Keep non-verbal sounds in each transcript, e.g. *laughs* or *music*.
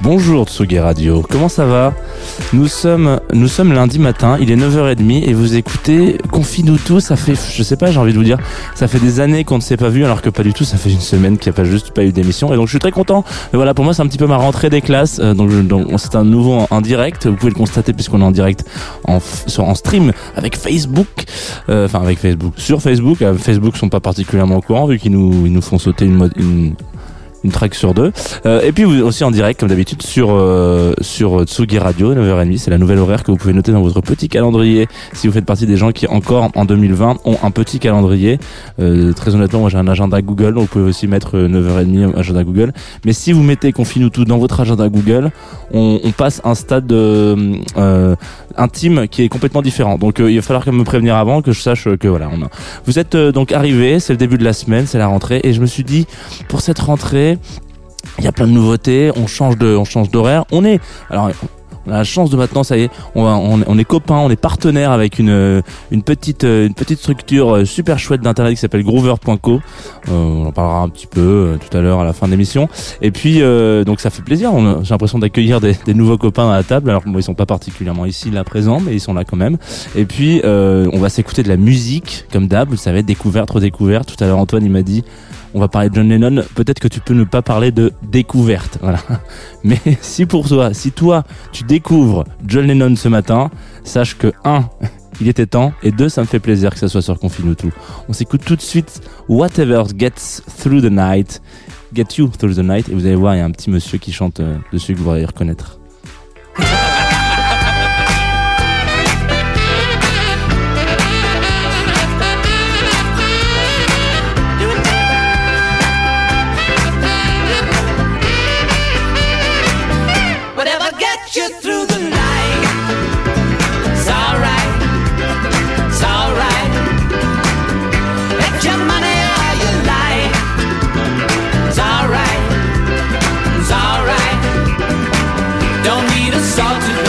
Bonjour. Tsugi Radio, comment ça va? Nous sommes, nous sommes lundi matin, il est 9h30 et vous écoutez Confie-nous tout, ça fait, je sais pas, j'ai envie de vous dire, ça fait des années qu'on ne s'est pas vu alors que pas du tout, ça fait une semaine qu'il n'y a pas juste pas eu d'émission et donc je suis très content. Et voilà, pour moi c'est un petit peu ma rentrée des classes, euh, donc, donc c'est un nouveau en, en direct, vous pouvez le constater puisqu'on est en direct en, sur, en stream avec Facebook, Euh, enfin avec Facebook, sur Facebook, Euh, Facebook sont pas particulièrement au courant vu qu'ils nous, ils nous font sauter une, mode- une, une track sur deux. Euh, et puis vous aussi en direct comme d'habitude sur euh, sur Tsugi Radio 9h30, c'est la nouvelle horaire que vous pouvez noter dans votre petit calendrier si vous faites partie des gens qui encore en 2020 ont un petit calendrier. Euh, très honnêtement, moi j'ai un agenda Google, donc vous pouvez aussi mettre euh, 9h30 agenda Google. Mais si vous mettez Confine tout dans votre agenda Google, on, on passe un stade euh, euh, intime qui est complètement différent. Donc euh, il va falloir même me prévenir avant que je sache euh, que voilà, on a... vous êtes euh, donc arrivé, c'est le début de la semaine, c'est la rentrée et je me suis dit pour cette rentrée il y a plein de nouveautés, on change de, on change d'horaire. On est, alors, on a la chance de maintenant, ça y est, on, est copains, on est partenaires avec une, une petite, une petite structure euh, super chouette d'internet qui s'appelle Groover.co. Euh, on en parlera un petit peu euh, tout à l'heure à la fin de l'émission. Et puis, donc ça fait plaisir. J'ai l'impression d'accueillir des, nouveaux copains à la table. Alors bon, ils sont pas particulièrement ici là présents, mais ils sont là quand même. Et puis, on va s'écouter de la musique comme d'hab. Vous savez, découverte, redécouverte. Tout à l'heure, Antoine, il m'a dit on va parler de John Lennon. Peut-être que tu peux ne pas parler de découverte. Voilà. *laughs* Mais si pour toi, si toi, tu découvres John Lennon ce matin, sache que un, *laughs* il était temps, et deux, ça me fait plaisir que ça soit sur Confine tout. On s'écoute tout de suite Whatever Gets Through the Night, Get You Through the Night, et vous allez voir, il y a un petit monsieur qui chante euh, dessus que vous allez reconnaître. started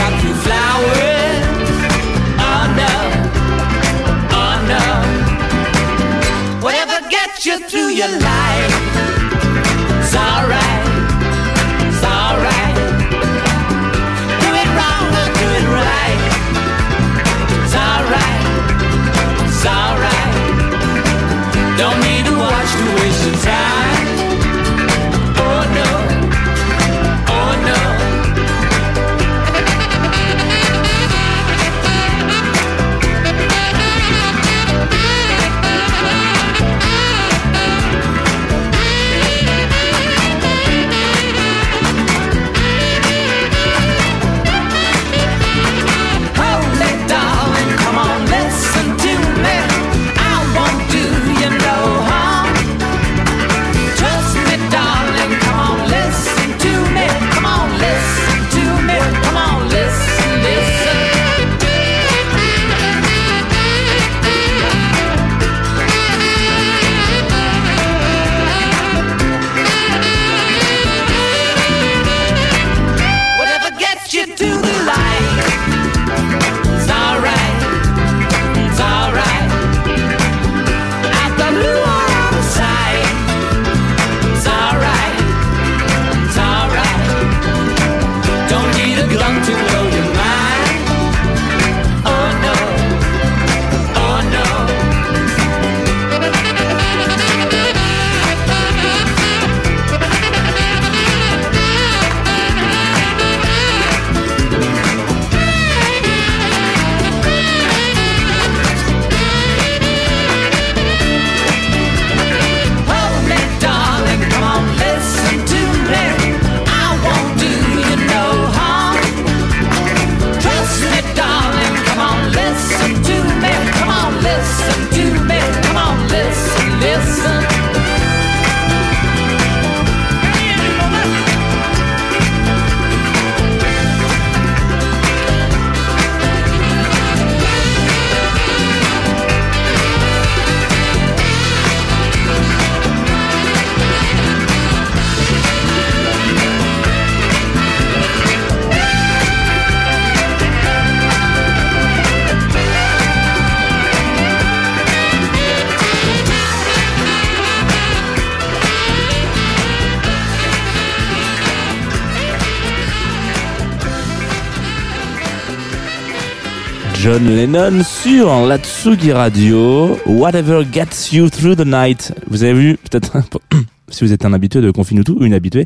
John Lennon sur la Tsugi Radio. Whatever gets you through the night. Vous avez vu, peut-être, *clears throat* si vous êtes un habitué de Confinutu ou une habituée,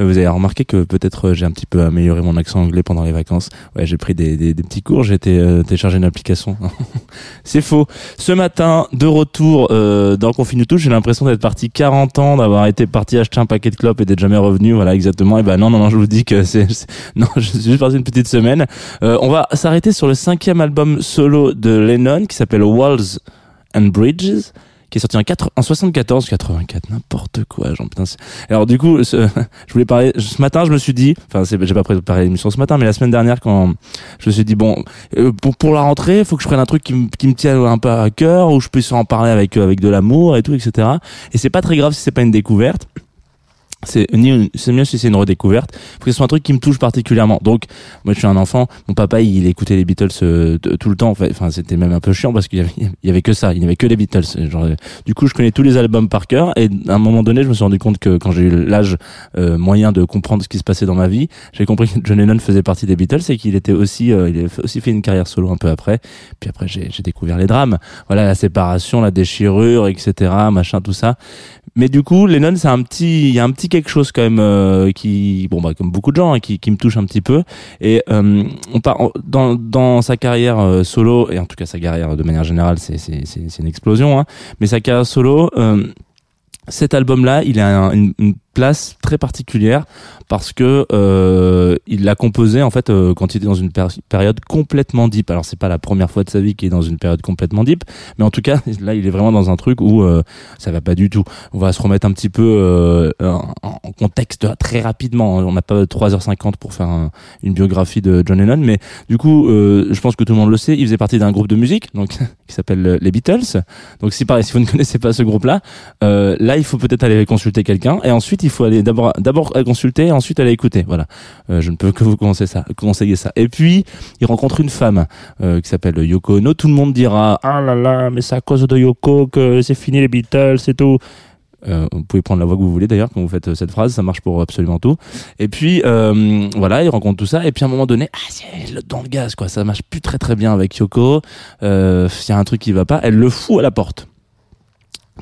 euh, vous avez remarqué que peut-être euh, j'ai un petit peu amélioré mon accent anglais pendant les vacances. Ouais, j'ai pris des, des, des petits cours, j'ai été euh, téléchargé une application. *laughs* C'est faux. Ce matin, de retour euh, dans Confinutu, j'ai l'impression d'être parti 40 ans, d'avoir été parti acheter un paquet de clopes et d'être jamais revenu. Voilà, exactement. Et ben non, non, non, je vous dis que *laughs* c'est- non, je suis juste parti une petite semaine. Euh, on va s'arrêter sur le cinquième album solo de Lennon qui s'appelle Walls and Bridges qui est sorti en, 4, en 74, 84, n'importe quoi, genre putain. Alors du coup, *laughs* je voulais parler, ce matin je me suis dit, enfin j'ai pas préparé l'émission ce matin, mais la semaine dernière quand je me suis dit bon, euh, pour, pour la rentrée, faut que je prenne un truc qui, me- tienne un peu à cœur, où je puisse en parler avec, avec de l'amour et tout, etc. Et c'est pas très grave si c'est pas une découverte. C'est mieux si c'est une redécouverte. Faut que ce soit un truc qui me touche particulièrement. Donc, moi, je suis un enfant. Mon papa, il écoutait les Beatles euh, tout le temps. Enfin, c'était même un peu chiant parce qu'il y avait, il y avait que ça. Il n'y avait que les Beatles. Genre, du coup, je connais tous les albums par cœur. Et à un moment donné, je me suis rendu compte que quand j'ai eu l'âge euh, moyen de comprendre ce qui se passait dans ma vie, j'ai compris que John Lennon faisait partie des Beatles et qu'il était aussi, euh, il a fait- aussi fait une carrière solo un peu après. Puis après, j'ai découvert les drames. Voilà, la séparation, la déchirure, etc., machin, tout ça. Mais du coup, Lennon, c'est un petit, il y a un petit quelque chose quand même euh, qui, bon bah comme beaucoup de gens, hein, qui, qui me touche un petit peu. Et euh, on part dans dans sa carrière euh, solo et en tout cas sa carrière de manière générale, c'est c'est c'est c'est une explosion. Hein, mais sa carrière solo. euh, cet album-là, il a un- une, place très particulière parce que euh, il l'a composé en fait euh, quand il était dans une péri- période complètement deep. Alors c'est pas la première fois de sa vie qu'il est dans une période complètement deep, mais en tout cas là il est vraiment dans un truc où euh, ça va pas du tout. On va se remettre un petit peu euh, en, en contexte très rapidement. On n'a pas 3h50 pour faire un- une biographie de John Lennon, mais du coup euh, je pense que tout le monde le sait. Il faisait partie d'un groupe de musique donc *laughs* qui s'appelle les Beatles. Donc si pareil, si vous ne connaissez pas ce groupe-là, euh, il faut peut-être aller consulter quelqu'un et ensuite il faut aller d'abord d'abord consulter et ensuite aller écouter. Voilà, Euh, je ne peux que vous conseiller ça, conseiller ça. Et puis il rencontre une femme euh, qui s'appelle Yoko Ono. Tout le monde dira ah là là, mais c'est à cause de Yoko que c'est fini les Beatles et tout. Euh, vous pouvez prendre la voix que vous voulez d'ailleurs quand vous faites cette phrase, ça marche pour absolument tout. Et puis voilà, il rencontre tout ça et puis à un moment donné, ah c'est le- dans le gaz quoi, ça marche plus très très bien avec Yoko. Il y a un truc qui va pas, elle le fout à la porte.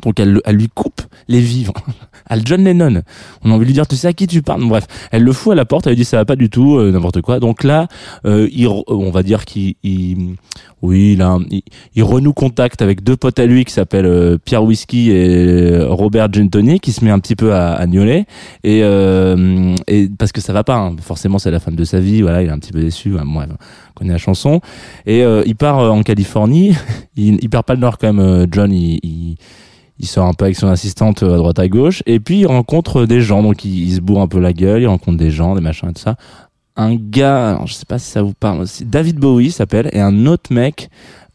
Donc elle, le- elle lui coupe les vivres. *laughs* À John Lennon. On a envie de lui dire, tu sais à qui tu parles. Bref, elle le fout à la porte. Elle lui dit, ça va pas du tout, euh, n'importe quoi. Donc là, euh, il, on va dire qu'il, il- oui, là, il, il renoue contact avec deux potes à lui qui s'appellent euh, Pierre Whisky et Robert Gentoni, qui se met un petit peu à, à. Et, euh, et parce que ça va pas. hein. Forcément, c'est la femme de sa vie. Voilà, il est un petit peu déçu. Ouais, on connaît la chanson. Et euh, il part euh, en Californie. *laughs* il, il perd pas le nord quand même. John, il, il il sort un peu avec son assistante euh, à droite à gauche. Et puis il rencontre des gens. Donc il, se bourre un peu la gueule. Il rencontre des gens des machins et tout ça. Un gars alors je sais pas si ça vous parle c'est David Bowie s'appelle et un autre mec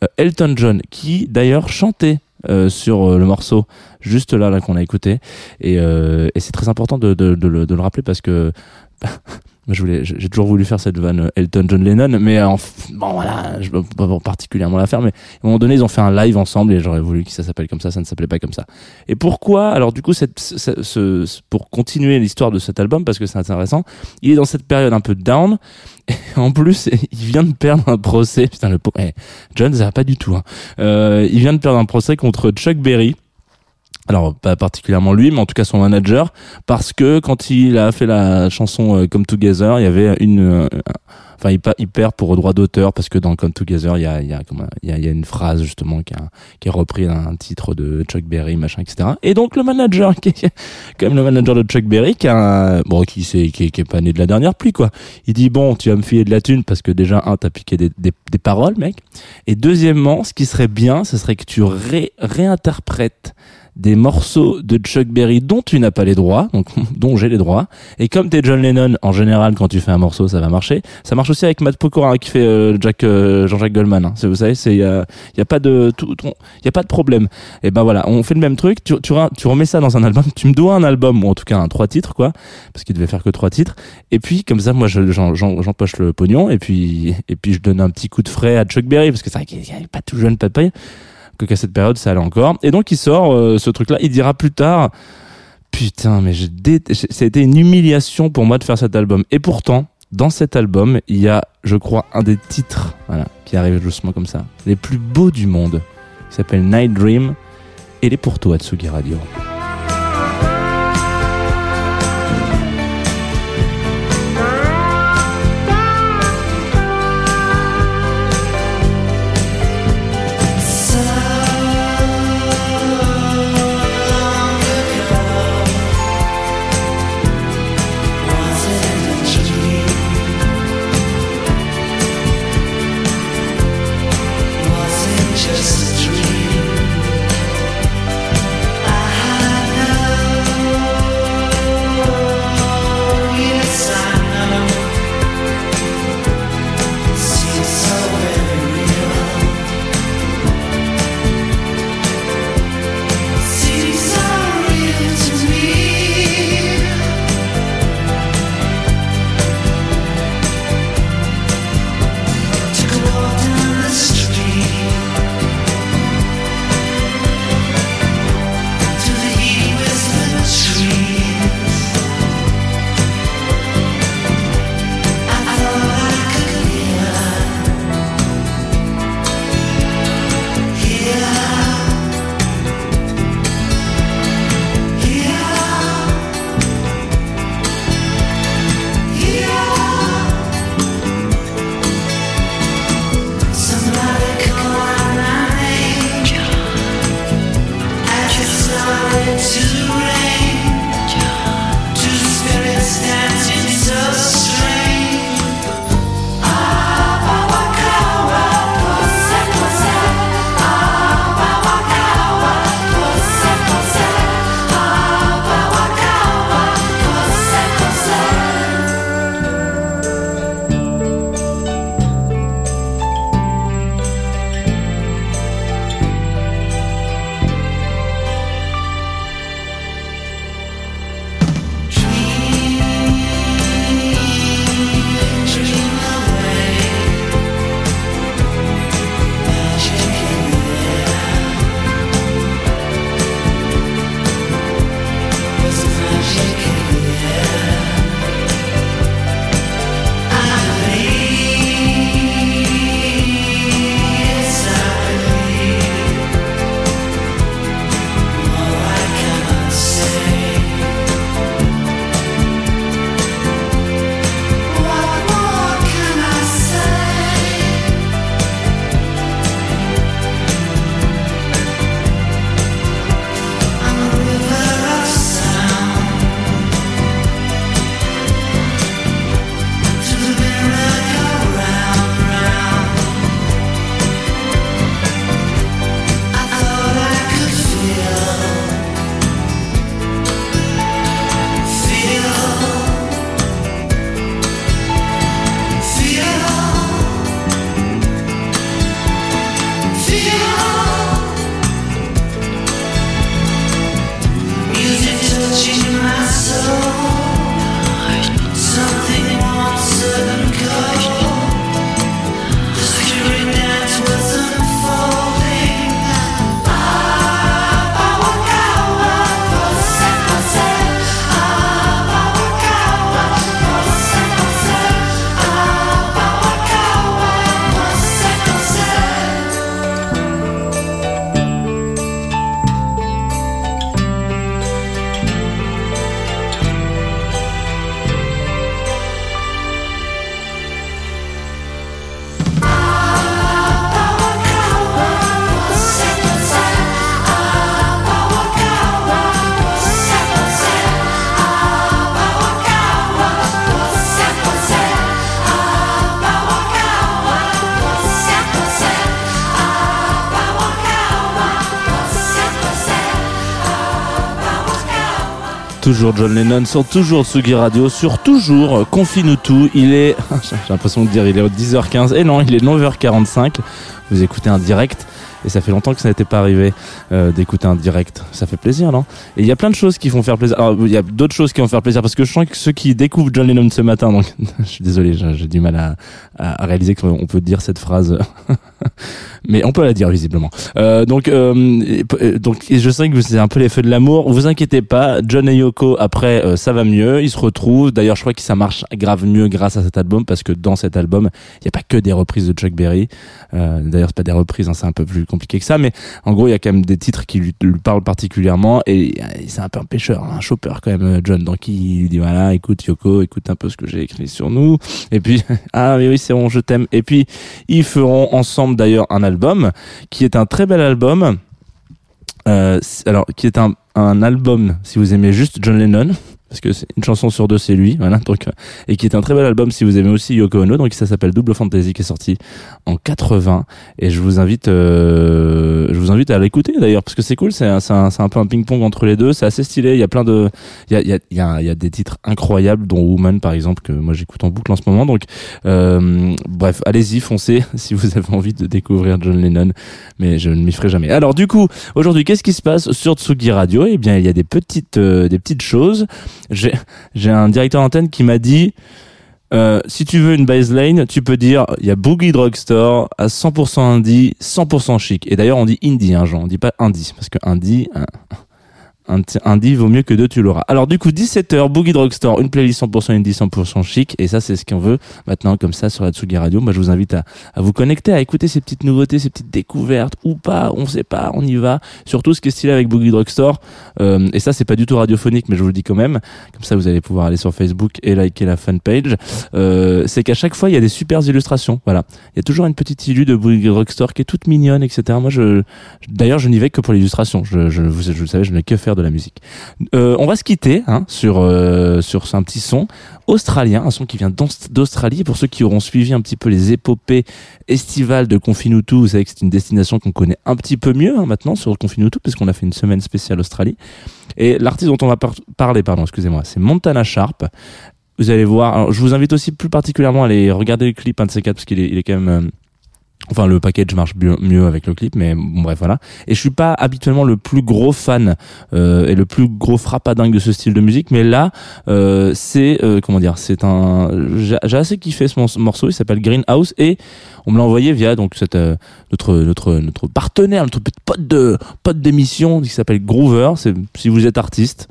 euh, Elton John qui d'ailleurs chantait euh, sur euh, le morceau juste là là qu'on a écouté. Et, euh, et c'est très important de, de, de, le, de le rappeler parce que *laughs* je j'ai toujours voulu faire cette vanne euh, Elton John Lennon, mais en bon voilà, je peux pas particulièrement la faire, mais à un moment donné ils ont fait un live ensemble et j'aurais voulu que ça s'appelle comme ça, ça ne s'appelait pas comme ça. Et pourquoi Alors du coup, cette, ce, ce- pour continuer l'histoire de cet album, parce que c'est intéressant, il est dans cette période un peu down. *laughs* Et en plus, il vient de perdre un procès. Putain, le pauvre- eh, John, ça va pas du tout. Hein. Euh, il vient de perdre un procès contre Chuck Berry. Alors pas particulièrement lui, mais en tout cas son manager, parce que quand il a fait la chanson euh, Come Together, il y avait une, euh, enfin il, perd pour droit d'auteur parce que dans Come Together, il y a, il y a, il y a, une phrase justement qui, a, qui est repris d'un titre de Chuck Berry, machin, etc. Et donc le manager, *laughs* qui est même le manager de Chuck Berry, qui a, un- bon, qui qui est pas né de la dernière pluie quoi. Il dit bon, tu vas me filer de la thune parce que déjà un, t'as piqué des, des, des paroles, mec. Et deuxièmement, ce qui serait bien, ce serait que tu ré, réinterprètes des morceaux de Chuck Berry dont tu n'as pas les droits, donc *laughs* dont j'ai les droits. Et comme t'es John Lennon, en général, quand tu fais un morceau, ça va marcher. Ça marche aussi avec Matt Pokora qui fait euh, Jack euh, Jean-Jacques Goldman. Hein. Vous savez, c'est il y a, y a pas de tout, y a pas de problème. Et ben voilà, on fait le même truc. Tu, tu, tu remets ça dans un album. Tu me dois un album ou en tout cas un trois titres quoi, parce qu'il devait faire que trois titres. Et puis comme ça, moi, je- j'empoche le pognon et puis et puis je donne un petit coup de frais à Chuck Berry parce que c'est vrai qu'il n'est pas tout jeune, pas de paille que qu'à cette période ça allait encore. Et donc il sort euh, ce truc-là, il dira plus tard, putain, mais a été une humiliation pour moi de faire cet album. Et pourtant, dans cet album, il y a, je crois, un des titres voilà, qui arrive doucement comme ça, les plus beaux du monde, qui s'appelle Night Dream. Et il est pour toi, Tsugi Radio. you. Toujours John Lennon sur toujours Tsugi Radio, sur toujours euh, Confine-nous tout. Il est, *laughs* j'ai l'impression de dire, il est 10h15. Et non, il est 9h45. Vous écoutez un direct. Et ça fait longtemps que ça n'était pas arrivé euh, d'écouter un direct. Ça fait plaisir, non? Et il y a plein de choses qui font faire plaisir. Alors, il y a d'autres choses qui vont faire plaisir parce que je sens que ceux qui découvrent John Lennon ce matin, donc *laughs* je suis désolé, j'ai du mal à- à réaliser qu'on peut dire cette phrase *laughs* *laughs* mais on peut la dire visiblement. Euh, donc, euh, euh, donc, je sais que c'est un peu les feux de l'amour. Vous inquiétez pas, John et Yoko après euh, ça va mieux, ils se retrouvent. D'ailleurs, je crois que ça marche grave mieux grâce à cet album parce que dans cet album, il n'y a pas que des reprises de Chuck Berry. Euh, D'ailleurs, c'est pas des reprises, hein, c'est un peu plus compliqué que ça, mais en gros, il y a quand même des titres qui lui, lui parlent particulièrement et euh, c'est un peu un pêcheur, un chopper quand même, John. Donc, il dit voilà, écoute Yoko, écoute un peu ce que j'ai écrit sur nous. Et puis, *laughs* ah mais oui, c'est bon, je t'aime. Et puis, ils feront ensemble d'ailleurs un album qui est un très bel album. Euh, alors, qui est un, un album, si vous aimez juste John Lennon, parce que c'est une chanson sur deux, c'est lui, voilà. Donc, euh, et qui est un très bel album si vous aimez aussi Yoko Ono. Donc, ça s'appelle Double Fantasy, qui est sorti en 80. Et je vous invite, euh, je vous invite à l'écouter d'ailleurs, parce que c'est cool. C'est un, c'est un, c'est un peu un ping-pong entre les deux. C'est assez stylé. Il y a plein de, il y a, il y a, il y a, il y a des titres incroyables, dont Woman par exemple, que moi j'écoute en boucle en ce moment. Donc, euh, bref, allez-y, foncez *laughs* si vous avez envie de découvrir John Lennon. Mais je ne m'y ferai jamais. Alors, du coup, aujourd'hui, qu'est-ce qui se passe sur Tsugi Radio? Eh bien, il y a des petites, euh, des petites choses. J'ai, un directeur d'antenne qui m'a dit. Euh, si tu veux une baseline, tu peux dire il y a Boogie Drugstore à 100% indie, 100% chic. Et d'ailleurs, on dit indie, hein, Jean, on dit pas indie parce que indie, un, un, indie vaut mieux que deux, tu l'auras. Alors du coup, 17h, Boogie Drugstore, une playlist 100% indie, 100% chic. Et ça, c'est ce qu'on veut maintenant, comme ça, sur la Tsugi Radio. Moi, je vous invite à, à vous connecter, à écouter ces petites nouveautés, ces petites découvertes, ou pas, on sait pas, on y va. Surtout ce qui est stylé avec Boogie Drugstore. Euh, et ça, c'est pas du tout radiophonique, mais je vous le dis quand même. Comme ça, vous allez pouvoir aller sur Facebook et liker la fanpage. Euh, c'est qu'à chaque fois, il y a des super illustrations. Voilà. Il y a toujours une petite illu de Boogie Drugstore qui est toute mignonne, etc. Moi, je, d'ailleurs, je n'y vais que pour l'illustration. Je, je, vous, je je n'ai que faire de la musique. Euh, on va se quitter hein, sur euh, sur un petit son australien, un son qui vient d'Aust- d'Australie. Pour ceux qui auront suivi un petit peu les épopées estivales de Confinutu, vous savez que c'est une destination qu'on connaît un petit peu mieux hein, maintenant sur Confinutu, parce qu'on a fait une semaine spéciale Australie. Et l'artiste dont on va par- parler, pardon, excusez-moi, c'est Montana Sharp. Vous allez voir. Je vous invite aussi plus particulièrement à aller regarder le clip un de ces quatre parce qu'il est, il est quand même. euh, Enfin, le package marche mieux, avec le clip, mais bon, bref, voilà. Et je suis pas habituellement le plus gros fan euh, et le plus gros frappadingue de ce style de musique, mais là, euh, c'est euh, comment dire, c'est un. J'ai assez kiffé ce mor- morceau. Il s'appelle Greenhouse et on me l'a envoyé via donc cette euh, notre notre notre partenaire, notre pote de pote d'émission qui s'appelle Groover. Si vous êtes artiste.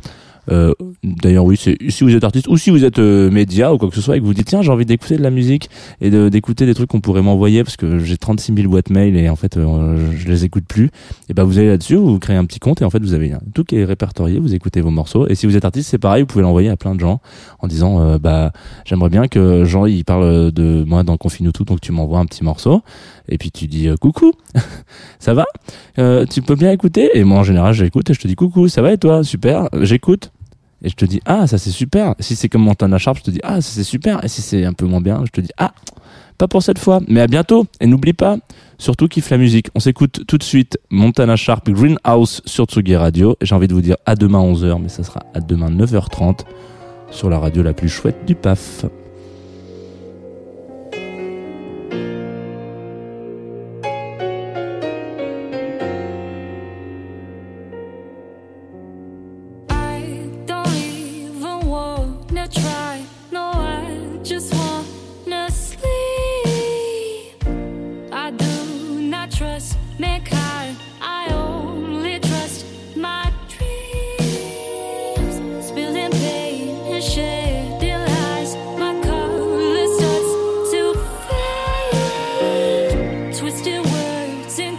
Euh, D'ailleurs, oui, si vous êtes artiste ou si vous êtes euh, média ou quoi que ce soit et que vous dites tiens, j'ai envie d'écouter de la musique et d'écouter des trucs qu'on pourrait m'envoyer parce que j'ai 36 000 boîtes mail et en fait euh, je, les écoute plus. Et ben vous allez là-dessus, vous créez un petit compte et en fait vous avez tout qui est répertorié, vous écoutez vos morceaux et si vous êtes artiste, c'est pareil, vous pouvez l'envoyer à plein de gens en disant euh, bah j'aimerais bien que Jean il parle de moi dans Confine tout donc tu m'envoies un petit morceau et puis tu dis euh, coucou, *laughs* ça va Euh, Tu peux bien écouter et moi en général j'écoute et je te dis coucou, ça va et toi Super, j'écoute. Et je te dis ah ça c'est super. Si c'est comme Montana Sharp, je te dis ah ça c'est super. Et si c'est un peu moins bien, je te dis ah pas pour cette fois, mais à bientôt. Et n'oublie pas, surtout kiffe la musique. On s'écoute tout de suite Montana Sharp Greenhouse sur Tsugi Radio. J'ai envie de vous dire à demain 11h, mais ça sera à demain 9h30 sur la radio la plus chouette du PAF. Words and